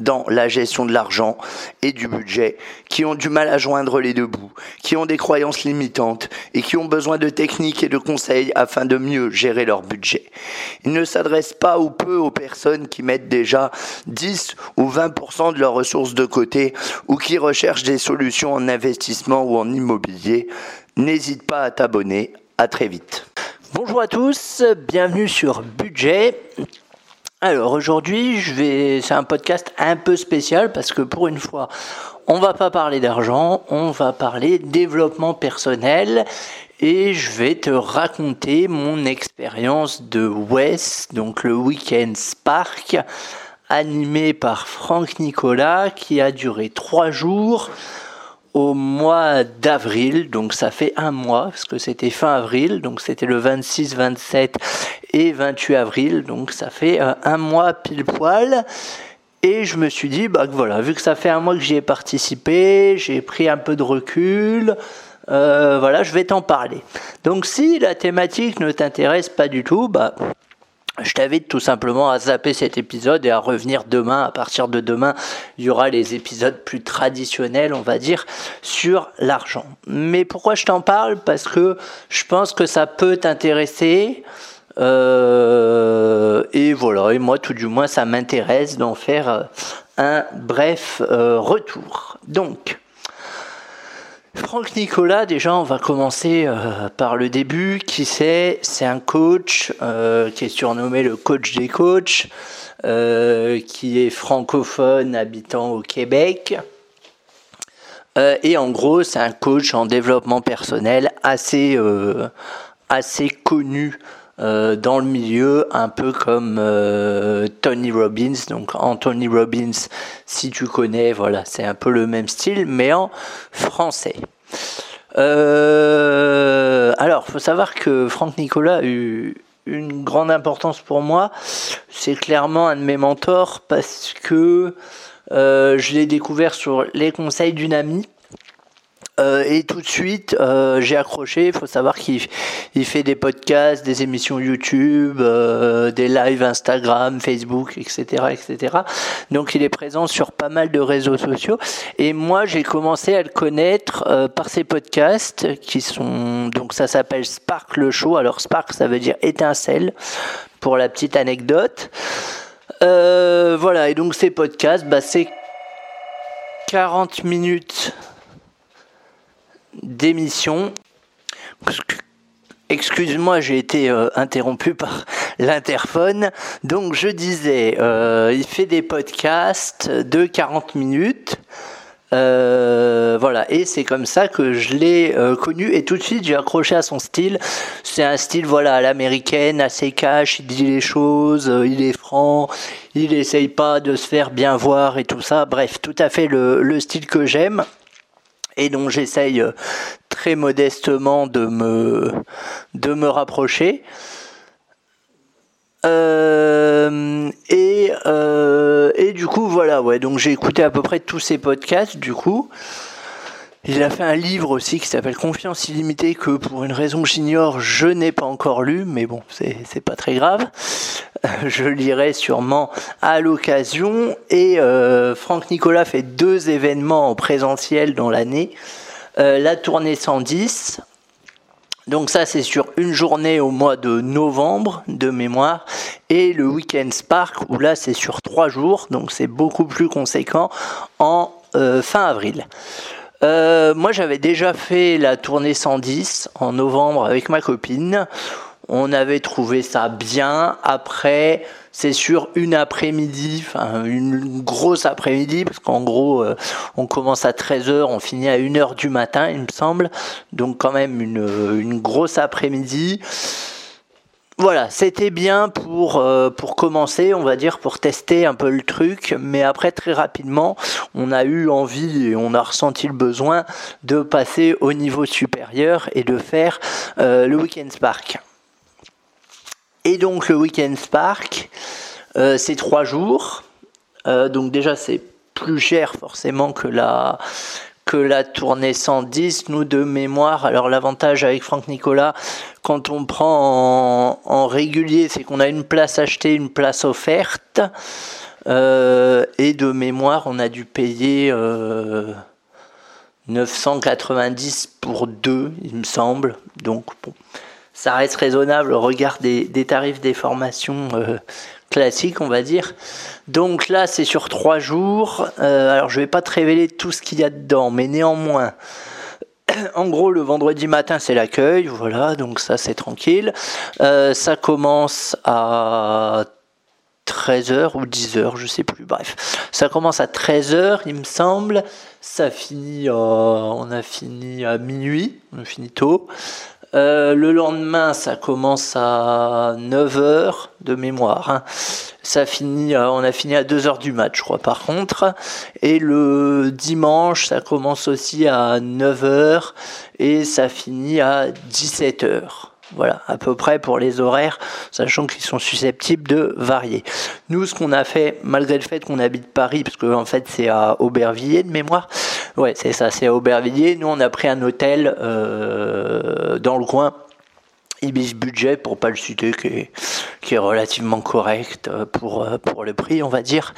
dans la gestion de l'argent et du budget, qui ont du mal à joindre les deux bouts, qui ont des croyances limitantes et qui ont besoin de techniques et de conseils afin de mieux gérer leur budget. Il ne s'adresse pas ou peu aux personnes qui mettent déjà 10 ou 20% de leurs ressources de côté ou qui recherchent des solutions en investissement ou en immobilier. N'hésite pas à t'abonner. À très vite. Bonjour à tous, bienvenue sur Budget. Alors aujourd'hui, je vais, c'est un podcast un peu spécial parce que pour une fois, on va pas parler d'argent, on va parler développement personnel et je vais te raconter mon expérience de WES, donc le Weekend Spark, animé par Franck Nicolas, qui a duré trois jours au mois d'avril, donc ça fait un mois, parce que c'était fin avril, donc c'était le 26, 27 et 28 avril, donc ça fait euh, un mois pile poil. Et je me suis dit, bah voilà, vu que ça fait un mois que j'y ai participé, j'ai pris un peu de recul, euh, voilà, je vais t'en parler. Donc si la thématique ne t'intéresse pas du tout, bah je t'invite tout simplement à zapper cet épisode et à revenir demain. À partir de demain, il y aura les épisodes plus traditionnels, on va dire, sur l'argent. Mais pourquoi je t'en parle? Parce que je pense que ça peut t'intéresser. Euh, et voilà, et moi tout du moins ça m'intéresse d'en faire euh, un bref euh, retour. Donc, Franck Nicolas, déjà, on va commencer euh, par le début. Qui c'est? C'est un coach euh, qui est surnommé le coach des coachs, euh, qui est francophone habitant au Québec. et en gros, c'est un coach en développement personnel assez, assez connu dans le milieu, un peu comme Tony Robbins. Donc Anthony Robbins, si tu connais, voilà, c'est un peu le même style, mais en français. Euh, alors, faut savoir que Franck Nicolas a eu une grande importance pour moi. C'est clairement un de mes mentors parce que euh, je l'ai découvert sur les conseils d'une amie. Euh, et tout de suite, euh, j'ai accroché. Il faut savoir qu'il il fait des podcasts, des émissions YouTube, euh, des lives Instagram, Facebook, etc., etc. Donc, il est présent sur pas mal de réseaux sociaux. Et moi, j'ai commencé à le connaître par ses podcasts qui sont donc ça s'appelle Spark le Show. Alors Spark, ça veut dire étincelle. Pour la petite anecdote. voilà. Et donc ces podcasts, bah, c'est 40 minutes d'émission. Excuse-moi, j'ai été euh, interrompu par l'interphone. Donc je disais, euh, il fait des podcasts de 40 minutes. Euh, voilà, et c'est comme ça que je l'ai connu et tout de suite j'ai accroché à son style. C'est un style voilà à l'américaine, assez cash, il dit les choses, il est franc, il essaye pas de se faire bien voir et tout ça. Bref, tout à fait le style que j'aime et dont j'essaye euh, très modestement de me, de me rapprocher. Euh, et, euh, et du coup, voilà, ouais, donc j'ai écouté à peu près tous ces podcasts, du coup. Il a fait un livre aussi qui s'appelle Confiance illimitée que pour une raison que j'ignore, je n'ai pas encore lu, mais bon, c'est pas très grave. Je lirai sûrement à l'occasion. Et euh, Franck Nicolas fait deux événements en présentiel dans l'année. Euh, la tournée 110. Donc ça c'est sur une journée au mois de novembre de mémoire et le Weekend Spark où là c'est sur trois jours donc c'est beaucoup plus conséquent en euh, fin avril. Euh, moi, j'avais déjà fait la tournée 110 en novembre avec ma copine. On avait trouvé ça bien. Après, c'est sur une après-midi, une grosse après-midi, parce qu'en gros, euh, on commence à 13h, on finit à 1h du matin, il me semble. Donc quand même une, grosse après-midi voilà, c'était bien pour, euh, pour commencer, on va dire, pour tester un peu le truc. Mais après, très rapidement, on a eu envie et on a ressenti le besoin de passer au niveau supérieur et de faire euh, le Weekend Spark. Et donc, le Weekend Spark, euh, c'est trois jours. donc, déjà, c'est plus cher forcément que la, que la tournée 110, nous de mémoire. Alors l'avantage avec Franck Nicolas, quand on prend en, régulier, c'est qu'on a une place achetée, une place offerte. Euh, et de mémoire, on a dû payer 990 euh, pour deux, il me semble. Donc bon, ça reste raisonnable au regard des, tarifs des formations euh, classiques, on va dire. Donc là, c'est sur trois jours. Euh, alors, je vais pas te révéler tout ce qu'il y a dedans, mais néanmoins, en gros, le vendredi matin, c'est l'accueil. Voilà, donc ça, c'est tranquille. Euh, ça commence à 13h ou 10h, je sais plus. Bref, ça commence à 13h, il me semble. Ça finit, on a fini à minuit, on a fini tôt. Euh, le lendemain, ça commence à 9h de mémoire. Hein. Ça finit, on a fini à 2h du match, je crois, par contre. Et le dimanche, ça commence aussi à 9h et ça finit à 17h. Voilà, à peu près pour les horaires, sachant qu'ils sont susceptibles de varier. Nous, ce qu'on a fait, malgré le fait qu'on habite Paris, parce qu'en en fait c'est à Aubervilliers de mémoire, ouais, c'est ça, c'est à Aubervilliers. Nous, on a pris un hôtel euh, dans le coin, Ibis Budget, pour pas le citer, qui est, qui est relativement correct euh, pour, euh, pour le prix, on va dire.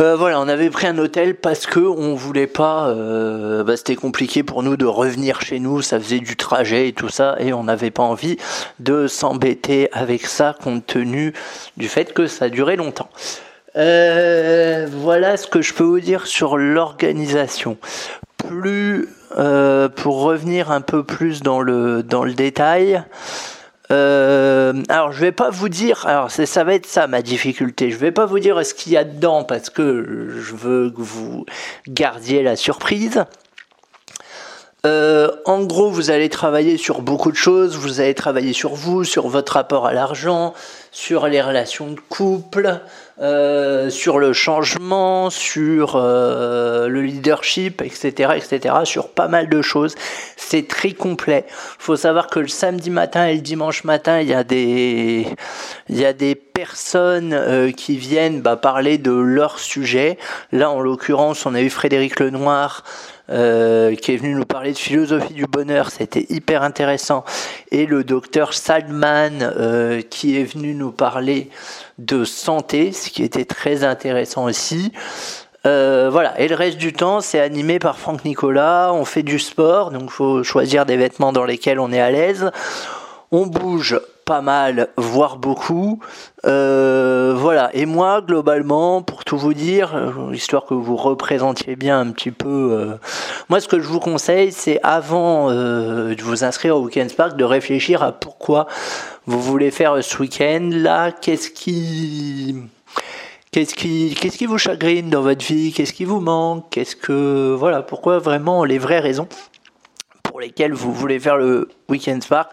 Euh, voilà, on avait pris un hôtel parce que on voulait pas. Euh, bah, c'était compliqué pour nous de revenir chez nous, ça faisait du trajet et tout ça, et on n'avait pas envie de s'embêter avec ça compte tenu du fait que ça durait longtemps. Euh, voilà ce que je peux vous dire sur l'organisation. Plus pour revenir un peu plus dans le dans le détail. Euh, alors je vais pas vous dire, alors ça va être ça ma difficulté. Je vais pas vous dire ce qu'il y a dedans parce que je veux que vous gardiez la surprise. Euh, en gros, vous allez travailler sur beaucoup de choses. Vous allez travailler sur vous, sur votre rapport à l'argent, sur les relations de couple, euh, sur le changement, sur euh, le leadership, etc., etc., sur pas mal de choses. C'est très complet. Faut savoir que le samedi matin et le dimanche matin, il y a des, il y a des personnes euh, qui viennent bah, parler de leur sujet. Là, en l'occurrence, on a eu Frédéric Lenoir. Qui est venu nous parler de philosophie du bonheur, c'était hyper intéressant, et le docteur Salman qui est venu nous parler de santé, ce qui était très intéressant aussi. Euh, voilà, et le reste du temps, c'est animé par Franck Nicolas. On fait du sport, donc il faut choisir des vêtements dans lesquels on est à l'aise. On bouge pas mal, voire beaucoup. Euh, voilà. Et moi, globalement, pour tout vous dire, euh, histoire que vous représentiez bien un petit peu, euh, moi, ce que je vous conseille, c'est avant de vous inscrire au Weekend Spark, de réfléchir à pourquoi vous voulez faire ce week-end. Là, qu'est-ce qui Qu'est-ce qui, qu'est-ce qui vous chagrine dans votre vie? Qu'est-ce qui vous manque? Qu'est-ce que, voilà, pourquoi vraiment les vraies raisons pour lesquelles vous voulez faire le Weekend Spark?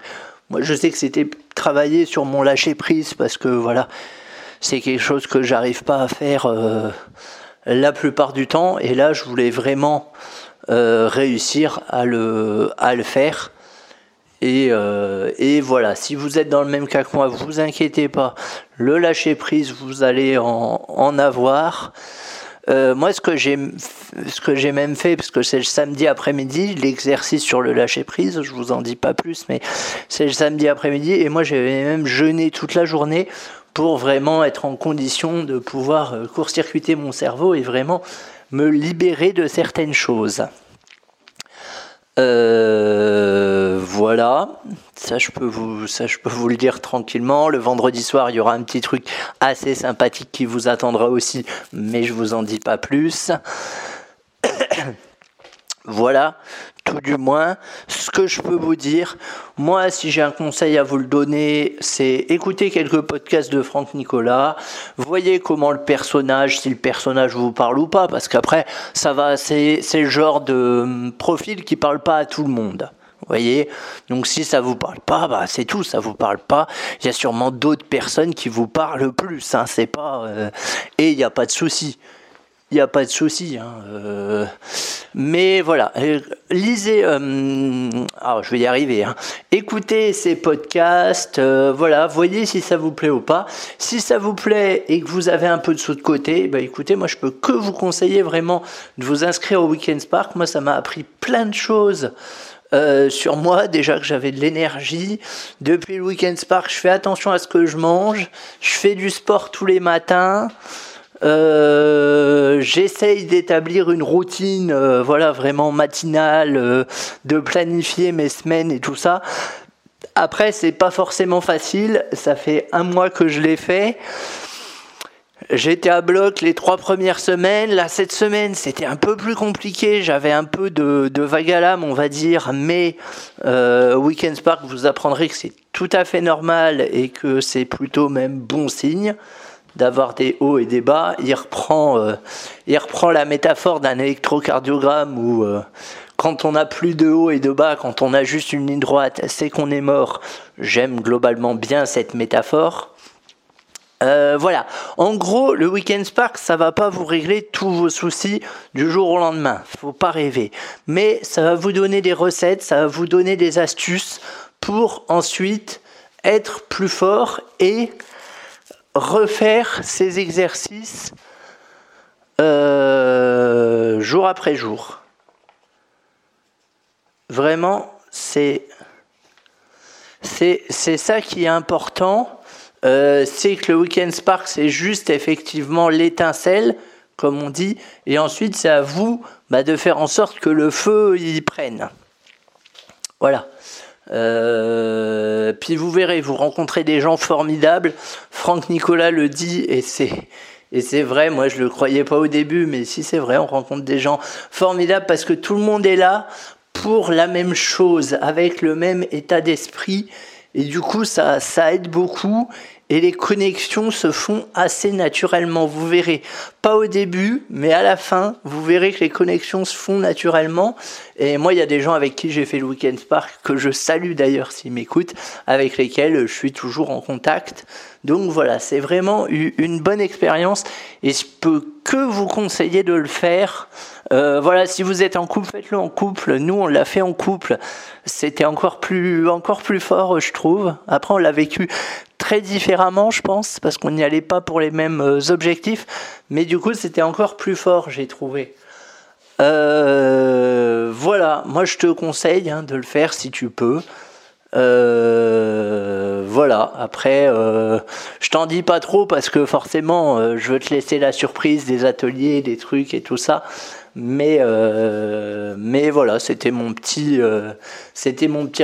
Moi, je sais que c'était travailler sur mon lâcher prise parce que voilà, c'est quelque chose que j'arrive pas à faire euh, la plupart du temps. Et là, je voulais vraiment euh, réussir à le, faire. Et, euh, et, voilà, si vous êtes dans le même cas que moi, vous inquiétez pas. Le lâcher prise, vous allez en avoir. Euh, moi, ce que j'ai, même fait, parce que c'est le samedi après-midi, l'exercice sur le lâcher prise, je vous en dis pas plus, mais c'est le samedi après-midi, et moi j'avais même jeûné toute la journée pour vraiment être en condition de pouvoir euh, court-circuiter mon cerveau et vraiment me libérer de certaines choses. Euh, voilà, ça je, peux vous, ça je peux vous le dire tranquillement. Le vendredi soir, il y aura un petit truc assez sympathique qui vous attendra aussi, mais je vous en dis pas plus. Voilà, tout du moins, ce que je peux vous dire. Moi, si j'ai un conseil à vous le donner, c'est écouter quelques podcasts de Franck Nicolas. Voyez comment le personnage, si le personnage vous parle ou pas, parce qu'après, ça va, c'est le genre de hum, profil qui parle pas à tout le monde. Vous voyez? Donc si ça vous parle pas, bah c'est tout, ça vous parle pas. Il y a sûrement d'autres personnes qui vous parlent plus, hein, c'est pas euh, et il n'y a pas de souci. Il n'y a pas de souci. Hein, euh, mais voilà, euh, lisez. ah, je vais y arriver. Hein. Écoutez ces podcasts. voilà, voyez si ça vous plaît ou pas. Si ça vous plaît et que vous avez un peu de sous de côté, bah écoutez, moi je peux que vous conseiller vraiment de vous inscrire au Weekend Spark. Moi, ça m'a appris plein de choses. Euh, sur moi, déjà que j'avais de l'énergie. Depuis le Weekend Spark, je fais attention à ce que je mange. Je fais du sport tous les matins. Euh, j'essaye d'établir une routine, euh, voilà, vraiment matinale, de planifier mes semaines et tout ça. Après, c'est pas forcément facile. Ça fait un mois que je l'ai fait. J'étais à bloc les trois premières semaines. Là, cette semaine, c'était un peu plus compliqué. J'avais un peu de, de vague à l'âme, on va dire. Mais euh, Weekend Spark, vous apprendrez que c'est tout à fait normal et que c'est plutôt même bon signe d'avoir des hauts et des bas. Il reprend, euh, il reprend la métaphore d'un électrocardiogramme où euh, quand on n'a plus de haut et de bas, quand on a juste une ligne droite, c'est qu'on est mort. J'aime globalement bien cette métaphore. Euh, voilà. En gros, le Weekend Spark, ça va pas vous régler tous vos soucis du jour au lendemain. Faut pas rêver. Mais ça va vous donner des recettes, ça va vous donner des astuces pour ensuite être plus fort et refaire ces exercices euh, jour après jour. Vraiment, c'est ça qui est important euh, c'est que le Weekend Spark, c'est juste effectivement l'étincelle, comme on dit, et ensuite c'est à vous bah, de faire en sorte que le feu y prenne. Voilà. Euh, puis vous verrez, vous rencontrez des gens formidables. Franck Nicolas le dit, et c'est et c'est vrai. Moi, je le croyais pas au début, mais si c'est vrai, on rencontre des gens formidables parce que tout le monde est là pour la même chose, avec le même état d'esprit. Et du coup, ça, ça aide beaucoup et les connexions se font assez naturellement. Vous verrez, pas au début, mais à la fin, vous verrez que les connexions se font naturellement. Et moi, il y a des gens avec qui j'ai fait le Weekend Spark, que je salue d'ailleurs s'ils m'écoutent, avec lesquels je suis toujours en contact. Donc voilà, c'est vraiment une bonne expérience et je peux que vous conseiller de le faire. Euh, voilà, si vous êtes en couple, faites-le en couple. Nous, on l'a fait en couple. C'était encore plus, encore plus fort, je trouve. Après, on l'a vécu très différemment, je pense, parce qu'on n'y allait pas pour les mêmes euh, objectifs. Mais du coup, c'était encore plus fort, j'ai trouvé. Euh, voilà, moi je te conseille hein, de le faire si tu peux. Euh, voilà, après, je t'en dis pas trop parce que forcément, je veux te laisser la surprise des ateliers, des trucs et tout ça. Mais, mais voilà, c'était mon petit, c'était mon petit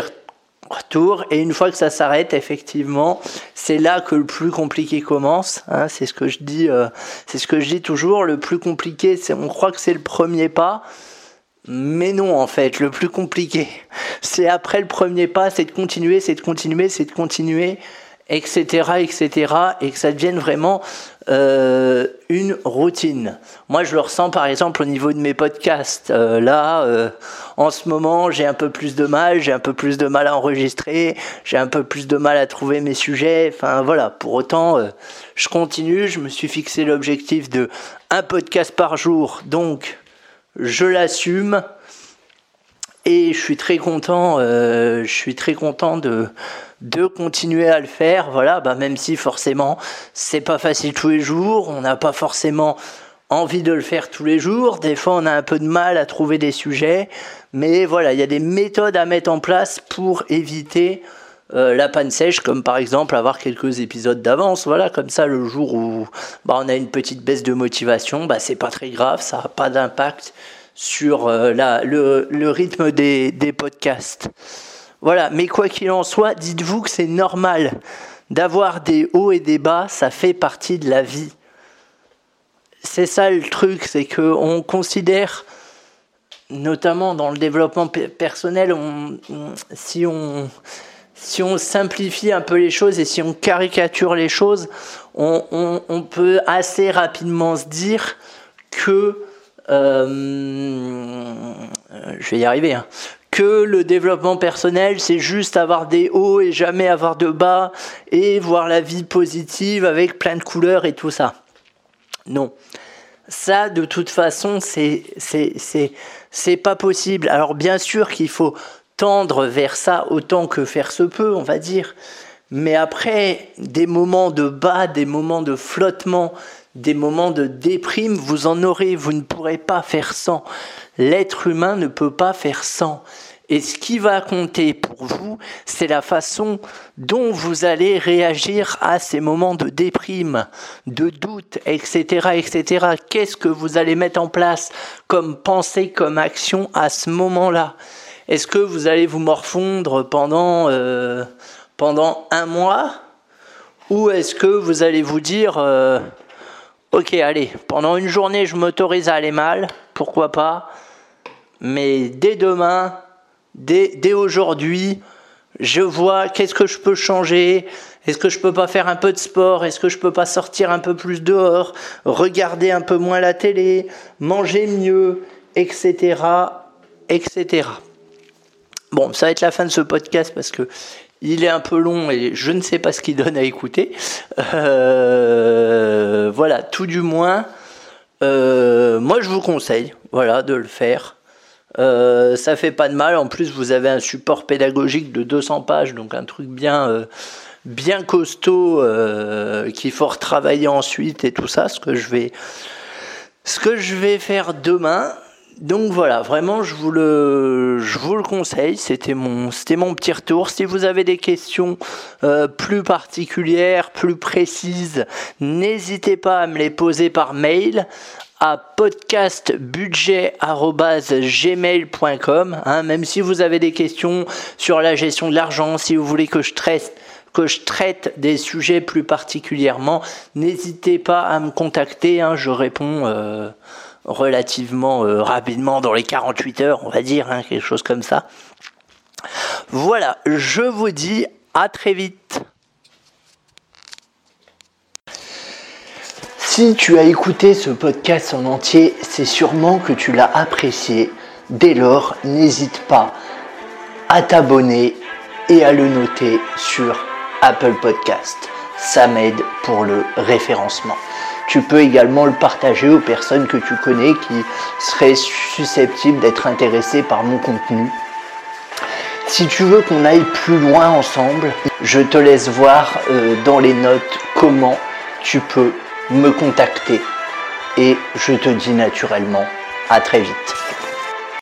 retour. Et une fois que ça s'arrête, effectivement, c'est là que le plus compliqué commence. Hein, c'est ce que je dis, euh, c'est ce que je dis toujours. Le plus compliqué, c'est, on croit que c'est le premier pas. Mais non, en fait, le plus compliqué, c'est après le premier pas, c'est de continuer, c'est de continuer, c'est de continuer etc., etc., et que ça devienne vraiment euh, une routine. Moi, je le ressens par exemple au niveau de mes podcasts. Euh, là, euh, en ce moment, j'ai un peu plus de mal, j'ai un peu plus de mal à enregistrer, j'ai un peu plus de mal à trouver mes sujets. Enfin voilà. Pour autant, je continue. Je me suis fixé l'objectif de un podcast par jour, donc je l'assume. Et je suis très content. je suis très content de de continuer à le faire, voilà, bah même si forcément c'est pas facile tous les jours, on n'a pas forcément envie de le faire tous les jours, des fois on a un peu de mal à trouver des sujets, mais voilà, il y a des méthodes à mettre en place pour éviter euh, la panne sèche, comme par exemple avoir quelques épisodes d'avance, voilà, comme ça le jour où bah, on a une petite baisse de motivation, bah c'est pas très grave, ça n'a pas d'impact sur euh, le, rythme des, podcasts. Voilà, mais quoi qu'il en soit, dites-vous que c'est normal d'avoir des hauts et des bas, ça fait partie de la vie. C'est ça le truc, c'est qu'on considère notamment dans le développement personnel, si, on, si on simplifie un peu les choses et si on caricature les choses, on, peut assez rapidement se dire que euh, je vais y arriver, hein, que le développement personnel, c'est juste avoir des hauts et jamais avoir de bas, et voir la vie positive avec plein de couleurs et tout ça. Non. Ça, de toute façon, c'est, c'est, c'est, c'est pas possible. Alors, bien sûr qu'il faut tendre vers ça autant que faire se peut, on va dire. Mais après, des moments de bas, des moments de flottement, des moments de déprime, vous en aurez, vous ne pourrez pas faire sans. L'être humain ne peut pas faire sans. Et ce qui va compter pour vous, c'est la façon dont vous allez réagir à ces moments de déprime, de doute, etc., etc. Qu'est-ce que vous allez mettre en place comme pensée, comme action à ce moment-là? Est-ce que vous allez vous morfondre pendant, euh, pendant un mois? Ou est-ce que vous allez vous dire... Euh, Ok, allez, pendant une journée, je m'autorise à aller mal, pourquoi pas. Mais dès demain, dès, aujourd'hui, je vois qu'est-ce que je peux changer. Est-ce que je peux pas faire un peu de sport? Est-ce que je peux pas sortir un peu plus dehors? Regarder un peu moins la télé? Manger mieux? Etc. Etc. Bon, ça va être la fin de ce podcast parce que il est un peu long et je ne sais pas ce qu'il donne à écouter. Euh, voilà, tout du moins, euh, moi je vous conseille, voilà, de le faire. Euh, ça fait pas de mal. En plus, vous avez un support pédagogique de 200 pages, donc un truc bien, bien costaud qu'il faut retravailler ensuite et tout ça. Ce ce que je vais faire demain, donc voilà, vraiment, je vous le, je vous le conseille. C'était mon, c'était mon petit retour. Si vous avez des questions euh, plus particulières, plus précises, n'hésitez pas à me les poser par mail à podcastbudget@gmail.com. Hein, même si vous avez des questions sur la gestion de l'argent, si vous voulez que je traite que je traite des sujets plus particulièrement, n'hésitez pas à me contacter. Hein, je réponds. Euh, relativement euh, rapidement dans les 48 heures, on va dire, hein, quelque chose comme ça. Voilà, je vous dis à très vite. Si tu as écouté ce podcast en entier, c'est sûrement que tu l'as apprécié. Dès lors, n'hésite pas à t'abonner et à le noter sur Apple Podcast. Ça m'aide pour le référencement. Tu peux également le partager aux personnes que tu connais qui seraient susceptibles d'être intéressées par mon contenu. Si tu veux qu'on aille plus loin ensemble, je te laisse voir euh, dans les notes comment tu peux me contacter. Et je te dis naturellement à très vite.